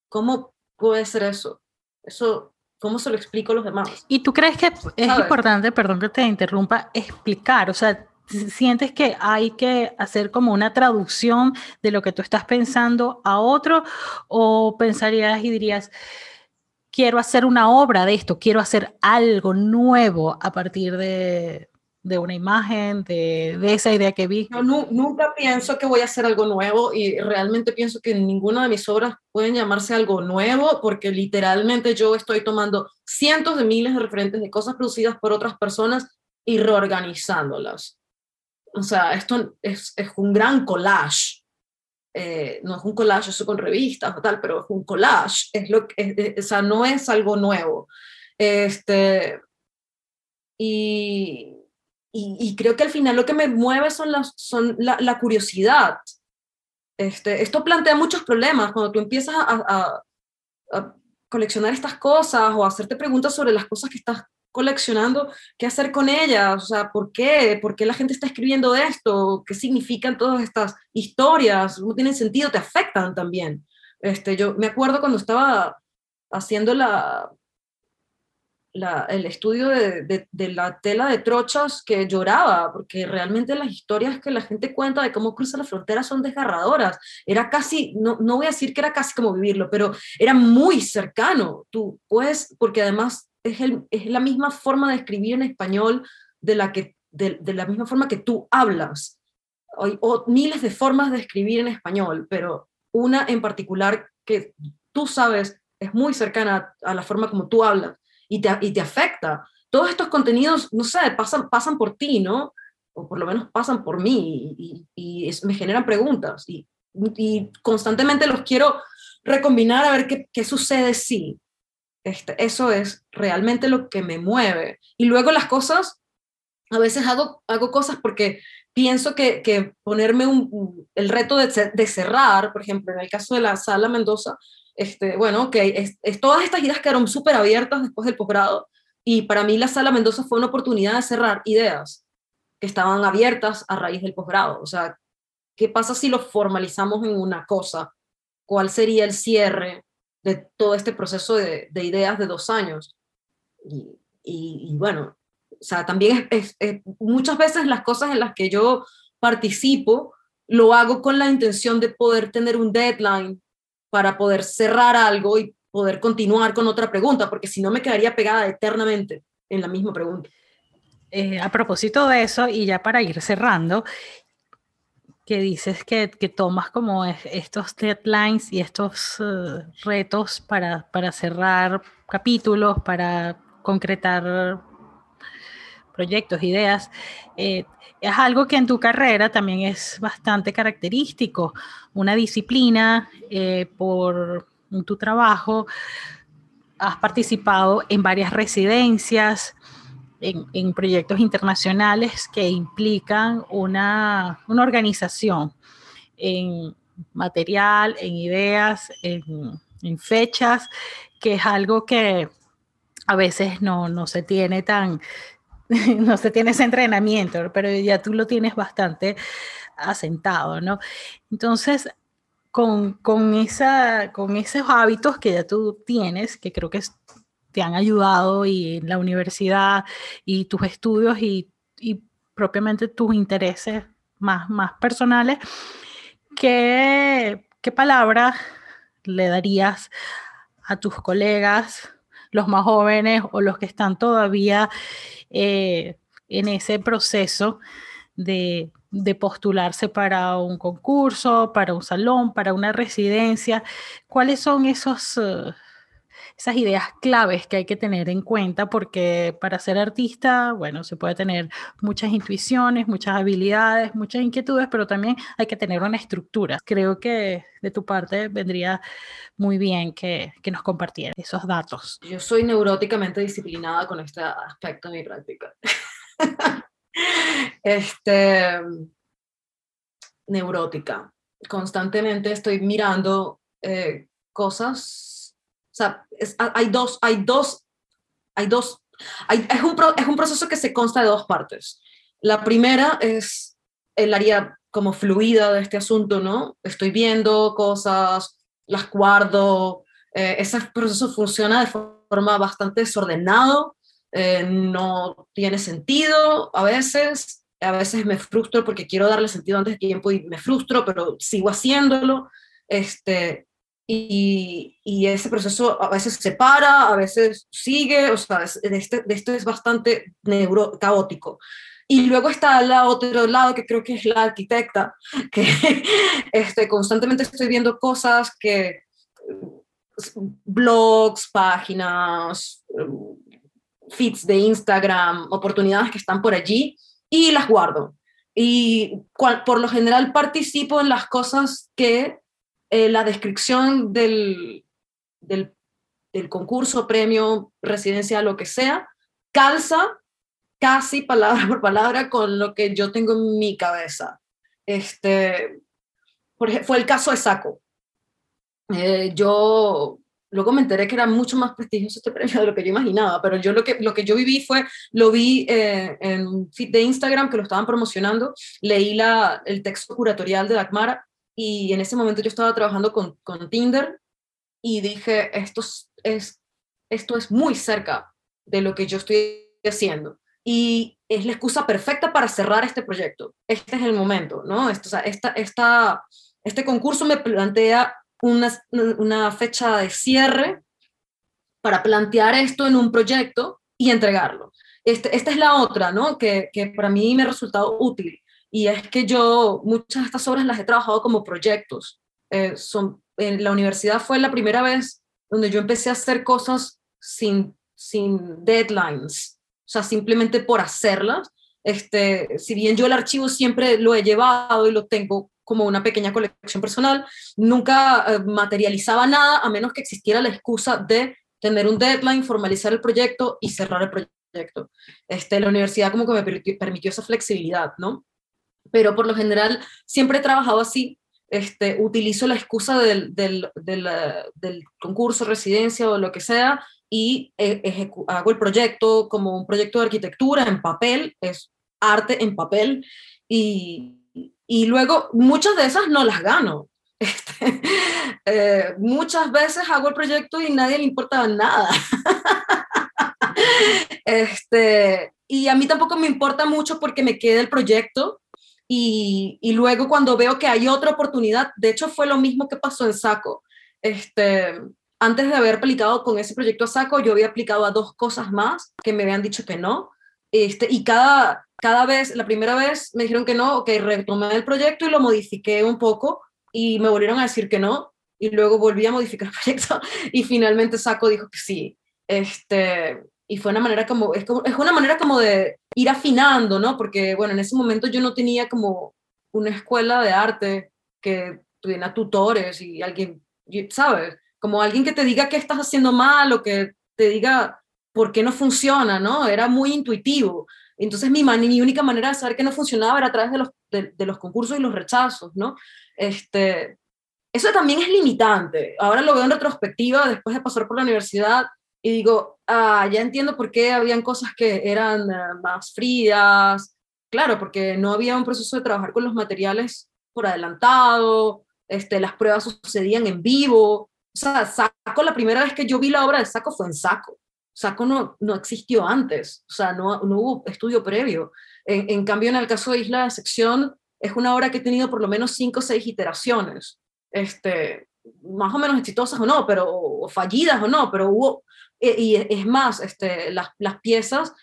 ¿Cómo puede ser eso? Eso ¿Cómo se lo explico a los demás? ¿Y tú crees que es importante, perdón que te interrumpa, explicar? O sea, sientes que hay que hacer como una traducción de lo que tú estás pensando a otro o pensarías y dirías, quiero hacer una obra de esto, quiero hacer algo nuevo a partir de, de una imagen, de, de, esa idea que vi? Yo nunca pienso que voy a hacer algo nuevo y realmente pienso que ninguna de mis obras pueden llamarse algo nuevo porque literalmente yo estoy tomando cientos de miles de referentes de cosas producidas por otras personas y reorganizándolas o sea, esto es, es un gran collage. Eh, no es un collage eso con revistas o tal, pero es un collage, es lo que, o sea, no es algo nuevo. Este, y, y, creo que al final lo que me mueve son, las, son la, curiosidad. Este, esto plantea muchos problemas cuando tú empiezas a, a, coleccionar estas cosas o hacerte preguntas sobre las cosas que estás coleccionando, qué hacer con ellas, o sea, ¿por qué? ¿Por qué la gente está escribiendo esto? ¿Qué significan todas estas historias? ¿No tienen sentido? ¿Te afectan también? Este, yo me acuerdo cuando estaba haciendo la, el estudio de, la tela de trochas que lloraba, porque realmente las historias que la gente cuenta de cómo cruza la frontera son desgarradoras. Era casi, no, no voy a decir que era casi como vivirlo, pero era muy cercano. Tú puedes, porque además es, es la misma forma de escribir en español de la, que, de, la misma forma que tú hablas. Hay miles de formas de escribir en español, pero una en particular que tú sabes es muy cercana a la forma como tú hablas y te, y te afecta. Todos estos contenidos, no sé, pasan, pasan por ti, ¿no? O por lo menos pasan por mí y, y, me generan preguntas y, y, constantemente los quiero recombinar a ver qué, qué sucede si. Este, eso es realmente lo que me mueve. Y luego las cosas, a veces hago, hago cosas porque pienso que, que ponerme un, el reto de, de, cerrar, por ejemplo, en el caso de la sala Mendoza, este, bueno, que es, todas estas ideas quedaron súper abiertas después del posgrado y para mí la Sala Mendoza fue una oportunidad de cerrar ideas que estaban abiertas a raíz del posgrado. O sea, ¿qué pasa si lo formalizamos en una cosa? ¿Cuál sería el cierre de todo este proceso de, ideas de dos años? Y, y, bueno, o sea, también es, muchas veces las cosas en las que yo participo lo hago con la intención de poder tener un deadline para poder cerrar algo y poder continuar con otra pregunta, porque si no me quedaría pegada eternamente en la misma pregunta. Eh, a propósito de eso, y ya para ir cerrando, que dices que, que tomas como estos deadlines y estos eh, retos para, para cerrar capítulos, para concretar proyectos, ideas, eh, es algo que en tu carrera también es bastante característico, una disciplina eh, por tu trabajo, has participado en varias residencias, en, proyectos internacionales que implican una, una, organización en material, en ideas, en, en, fechas, que es algo que a veces no, no se tiene tan, no se tiene ese entrenamiento, pero ya tú lo tienes bastante asentado, ¿no? Entonces, con, con, esa, con esos hábitos que ya tú tienes, que creo que te han ayudado y en la universidad y tus estudios y, propiamente tus intereses más, más personales, ¿qué, ¿qué palabra le darías a tus colegas, los más jóvenes o los que están todavía eh, en ese proceso de, postularse para un concurso, para un salón, para una residencia. ¿Cuáles son esos, eh, esas ideas claves que hay que tener en cuenta? Porque para ser artista, bueno, se puede tener muchas intuiciones, muchas habilidades, muchas inquietudes, pero también hay que tener una estructura. Creo que de tu parte vendría muy bien que, que nos compartieras esos datos. Yo soy neuróticamente disciplinada con este aspecto de mi práctica. este, neurótica. Constantemente estoy mirando eh, cosas. O sea, hay dos, hay dos, hay dos, es, un es un proceso que se consta de dos partes. La primera es el área como fluida de este asunto, ¿no? Estoy viendo cosas, las guardo, eh, ese proceso funciona de forma bastante desordenado, eh, no tiene sentido a veces, a veces me frustro porque quiero darle sentido antes de tiempo y me frustro, pero sigo haciéndolo, este, y, y ese proceso a veces se para, a veces sigue, o sea, de, este, de esto es bastante neuro, caótico. Y luego está al otro lado, que creo que es la arquitecta, que este, constantemente estoy viendo cosas que, blogs, páginas, feeds de Instagram, oportunidades que están por allí y las guardo. Y por lo general participo en las cosas que eh, la descripción del, del, concurso, premio, residencia, lo que sea, calza casi palabra por palabra con lo que yo tengo en mi cabeza. Este, fue el caso de Saco. Eh, yo luego me enteré que era mucho más prestigioso este premio de lo que yo imaginaba, pero yo lo que, lo que yo viví fue, lo vi eh, en un feed de Instagram que lo estaban promocionando, leí la, el texto curatorial de Dagmara y en ese momento yo estaba trabajando con, con Tinder y dije, esto es, esto es muy cerca de lo que yo estoy haciendo y es la excusa perfecta para cerrar este proyecto. Este es el momento, ¿no? Esto, o esta, esta, este concurso me plantea una, una fecha de cierre para plantear esto en un proyecto y entregarlo. Este, esta es la otra, ¿no? Que, que, para mí me ha resultado útil. Y es que yo muchas de estas obras las he trabajado como proyectos. Eh, son, en la universidad fue la primera vez donde yo empecé a hacer cosas sin, sin deadlines, o sea, simplemente por hacerlas. Este, si bien yo el archivo siempre lo he llevado y lo tengo como una pequeña colección personal, nunca eh, materializaba nada a menos que existiera la excusa de tener un deadline, formalizar el proyecto y cerrar el proyecto. Este, la universidad como que me permitió, esa flexibilidad, ¿no? Pero por lo general siempre he trabajado así, este, utilizo la excusa del, del, del, del, concurso, residencia o lo que sea, y eh, hago el proyecto como un proyecto de arquitectura en papel, es arte en papel, y, y luego muchas de esas no las gano. Este, eh, muchas veces hago el proyecto y nadie le importa nada. este, y a mí tampoco me importa mucho porque me quede el proyecto y, luego cuando veo que hay otra oportunidad, de hecho fue lo mismo que pasó en Saco. Este, antes de haber aplicado con ese proyecto a Saco, yo había aplicado a dos cosas más que me habían dicho que no. Este, y cada, cada vez, la primera vez me dijeron que no, ok, retomé el proyecto y lo modifiqué un poco y me volvieron a decir que no y luego volví a modificar el proyecto y finalmente Saco dijo que sí. Este, y fue una manera como, es, es una manera como de ir afinando, ¿no? Porque, bueno, en ese momento yo no tenía como una escuela de arte que tuviera tutores y alguien, ¿sabes? Como alguien que te diga qué estás haciendo mal o que te diga por qué no funciona, ¿no? Era muy intuitivo. Entonces mi, mi única manera de saber que no funcionaba era a través de los, de, los concursos y los rechazos, ¿no? Este, eso también es limitante. Ahora lo veo en retrospectiva después de pasar por la universidad y digo, ah, ya entiendo por qué habían cosas que eran eh, más frías. Claro, porque no había un proceso de trabajar con los materiales por adelantado, este, las pruebas sucedían en vivo. O sea, Saco, la primera vez que yo vi la obra de Saco fue en Saco. Saco no, no existió antes, o sea, no, no hubo estudio previo. En, en, cambio, en el caso de Isla de Sección, es una obra que ha tenido por lo menos cinco o seis iteraciones, este, más o menos exitosas o no, pero, o fallidas o no, pero hubo, y, es más, este, las, las piezas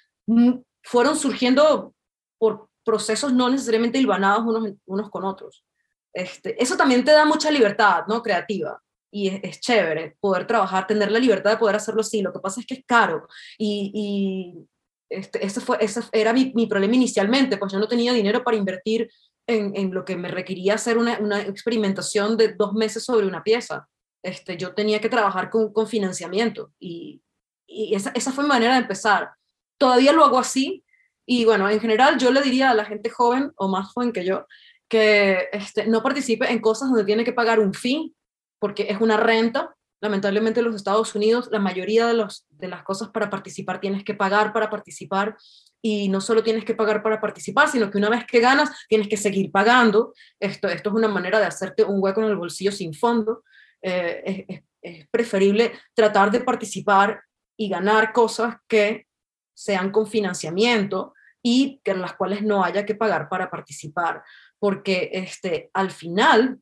fueron surgiendo por procesos no necesariamente hilvanados unos, unos con otros. Este, eso también te da mucha libertad, ¿no? Creativa y es, chévere poder trabajar, tener la libertad de poder hacerlo así. Lo que pasa es que es caro y, y este, ese, fue, ese era mi, mi, problema inicialmente, pues yo no tenía dinero para invertir en, en lo que me requería hacer una, una, experimentación de dos meses sobre una pieza. Este, yo tenía que trabajar con, con financiamiento y, y esa, esa fue mi manera de empezar. Todavía lo hago así y bueno, en general yo le diría a la gente joven o más joven que yo que este, no participe en cosas donde tiene que pagar un fin porque es una renta. Lamentablemente en los Estados Unidos la mayoría de, los, de las cosas para participar tienes que pagar para participar y no solo tienes que pagar para participar, sino que una vez que ganas tienes que seguir pagando. Esto, esto es una manera de hacerte un hueco en el bolsillo sin fondo. Eh, es, es preferible tratar de participar y ganar cosas que sean con financiamiento y que en las cuales no haya que pagar para participar, porque este, al final,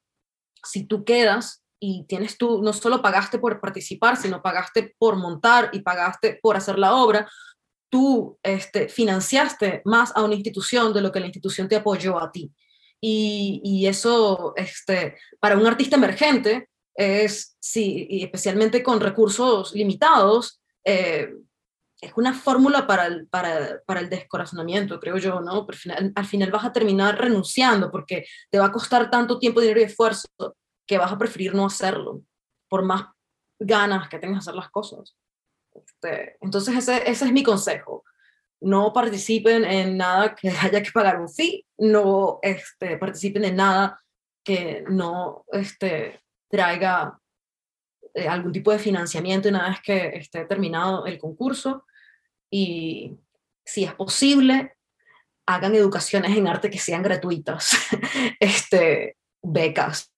si tú quedas y tienes tú, no solo pagaste por participar, sino pagaste por montar y pagaste por hacer la obra, tú este, financiaste más a una institución de lo que la institución te apoyó a ti. Y, y eso, este, para un artista emergente, es, sí, y especialmente con recursos limitados, eh, es una fórmula para el, para, para el descorazonamiento, creo yo, ¿no? Al final, al final vas a terminar renunciando porque te va a costar tanto tiempo, dinero y esfuerzo que vas a preferir no hacerlo, por más ganas que tengas de hacer las cosas. Este, entonces ese, ese, es mi consejo. no participen en nada que haya que pagar un fee, no este, participen en nada que no este, traiga eh, algún tipo de financiamiento una vez que esté terminado el concurso. Y si es posible, hagan educaciones en arte que sean gratuitas, este, becas,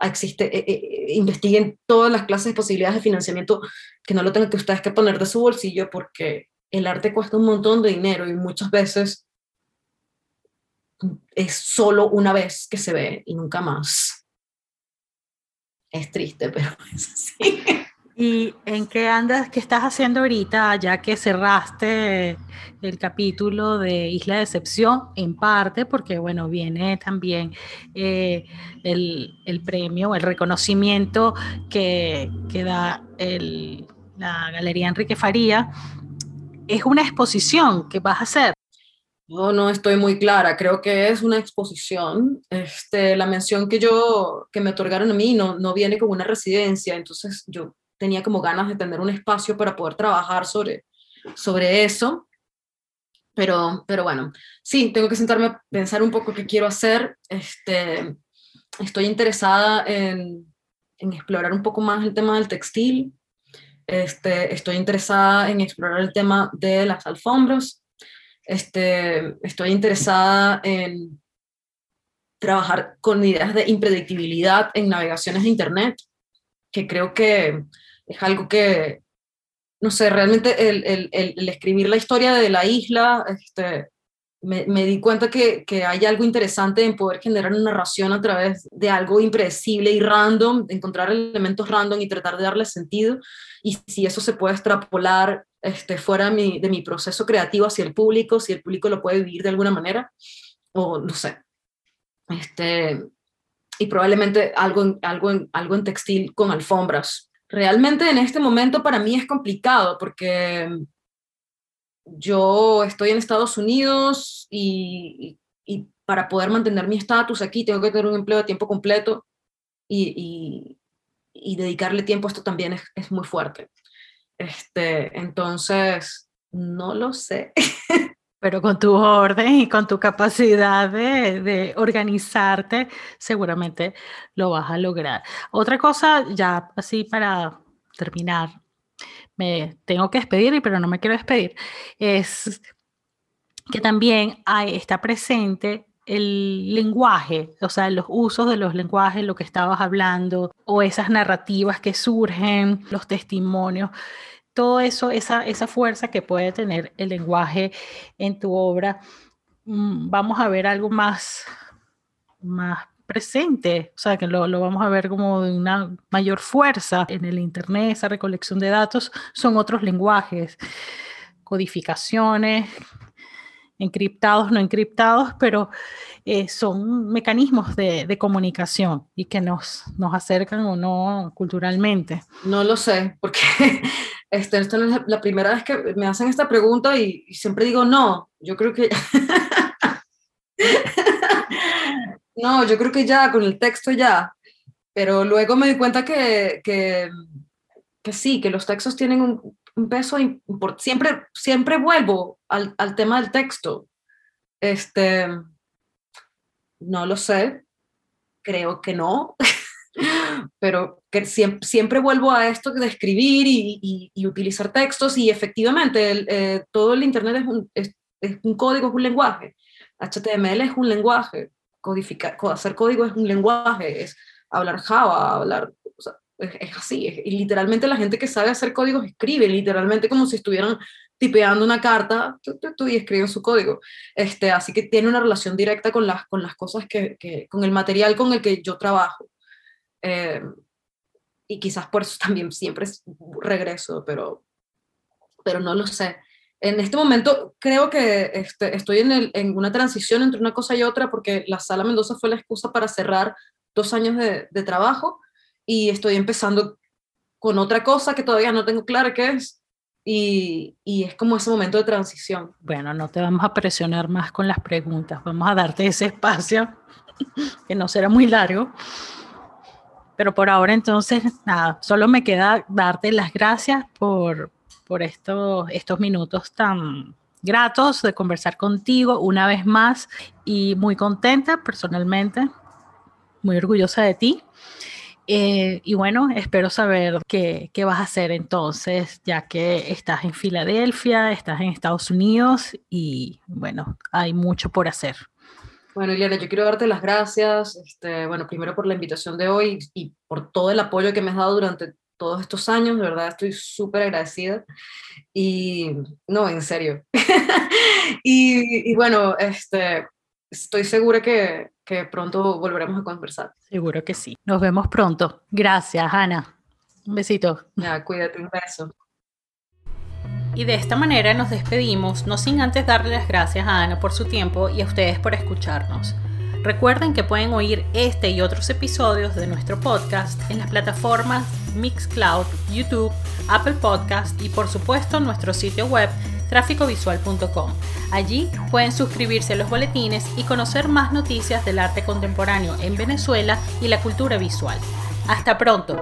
existe, eh, eh, investiguen todas las clases de posibilidades de financiamiento que no lo tengan que ustedes que poner de su bolsillo porque el arte cuesta un montón de dinero y muchas veces es solo una vez que se ve y nunca más. Es triste, pero es así. ¿Y en qué andas, qué estás haciendo ahorita, ya que cerraste el capítulo de Isla de Excepción, en parte, porque bueno, viene también eh, el, el, premio, el reconocimiento que, que da el, la Galería Enrique Faría es una exposición que vas a hacer. No, no estoy muy clara, creo que es una exposición. Este, la mención que yo, que me otorgaron a mí no, no viene como una residencia, entonces yo tenía como ganas de tener un espacio para poder trabajar sobre, sobre eso. Pero, pero bueno, sí, tengo que sentarme a pensar un poco qué quiero hacer. Este, estoy interesada en, en explorar un poco más el tema del textil, este, estoy interesada en explorar el tema de las alfombras. Este, estoy interesada en trabajar con ideas de impredictibilidad en navegaciones de Internet, que creo que es algo que, no sé, realmente el, escribir la historia de la isla, este, me, me, di cuenta que, que, hay algo interesante en poder generar una narración a través de algo impredecible y random, encontrar elementos random y tratar de darle sentido. Y si eso se puede extrapolar este, fuera de mi proceso creativo hacia el público, si el público lo puede vivir de alguna manera, o no sé. Este, y probablemente algo en, algo, en, algo en textil con alfombras. Realmente en este momento para mí es complicado porque yo estoy en Estados Unidos y, para poder mantener mi estatus aquí tengo que tener un empleo de tiempo completo y, dedicarle tiempo a esto también es, muy fuerte. Este, entonces, no lo sé. Pero con tu orden y con tu capacidad de, organizarte, seguramente lo vas a lograr. Otra cosa, ya así para terminar, me tengo que despedir, pero no me quiero despedir, es que también hay, está presente el lenguaje, o sea, los usos de los lenguajes, lo que estabas hablando, o esas narrativas que surgen, los testimonios, todo eso, esa, esa fuerza que puede tener el lenguaje en tu obra. Mm, vamos a ver algo más, más presente, o sea, que lo, lo, vamos a ver como de una mayor fuerza en el Internet, esa recolección de datos, son otros lenguajes, codificaciones, encriptados, no encriptados, pero eh, son mecanismos de, de, comunicación y que nos, nos acercan o no culturalmente. No lo sé, porque este, esta es la primera vez que me hacen esta pregunta y, y siempre digo no, yo creo que... No, yo creo que ya, con el texto ya. Pero luego me di cuenta que, que, que sí, que los textos tienen un, un peso importante. Siempre, siempre vuelvo al, al, tema del texto. Este, no lo sé, creo que no, pero que siempre, siempre, vuelvo a esto de escribir y, y, utilizar textos y efectivamente eh, todo el Internet es un, es, un código, es un lenguaje. HTML es un lenguaje, codificar, hacer código es un lenguaje, es hablar Java, hablar, es, así, y literalmente la gente que sabe hacer códigos escribe, literalmente como si estuvieran tipeando una carta y escriben su código. Este, así que tiene una relación directa con las, con las cosas que, que con el material con el que yo trabajo. Eh, y quizás por eso también siempre regreso, pero, pero no lo sé en este momento creo que este, estoy en, en, una transición entre una cosa y otra porque la sala Mendoza fue la excusa para cerrar dos años de, trabajo y estoy empezando con otra cosa que todavía no tengo clara qué es y, y, es como ese momento de transición. Bueno, no te vamos a presionar más con las preguntas, vamos a darte ese espacio que no será muy largo. Pero por ahora entonces, nada, solo me queda darte las gracias por, por estos, estos minutos tan gratos de conversar contigo una vez más y muy contenta personalmente, muy orgullosa de ti. Eh, y bueno, espero saber qué, qué, vas a hacer entonces, ya que estás en Filadelfia, estás en Estados Unidos y bueno, hay mucho por hacer. Bueno, Ileana, yo quiero darte las gracias, este, bueno, primero por la invitación de hoy y por todo el apoyo que me has dado durante todos estos años, de verdad estoy súper agradecida. Y no, en serio. y, y, bueno, este, estoy segura que, que pronto volveremos a conversar. Seguro que sí. Nos vemos pronto. Gracias, Ana. Un besito. Ya, cuídate, un beso. Y de esta manera nos despedimos, no sin antes darle las gracias a Ana por su tiempo y a ustedes por escucharnos. Recuerden que pueden oír este y otros episodios de nuestro podcast en las plataformas Mixcloud, YouTube, Apple Podcast y por supuesto nuestro sitio web tráficovisual.com. Allí pueden suscribirse a los boletines y conocer más noticias del arte contemporáneo en Venezuela y la cultura visual. Hasta pronto.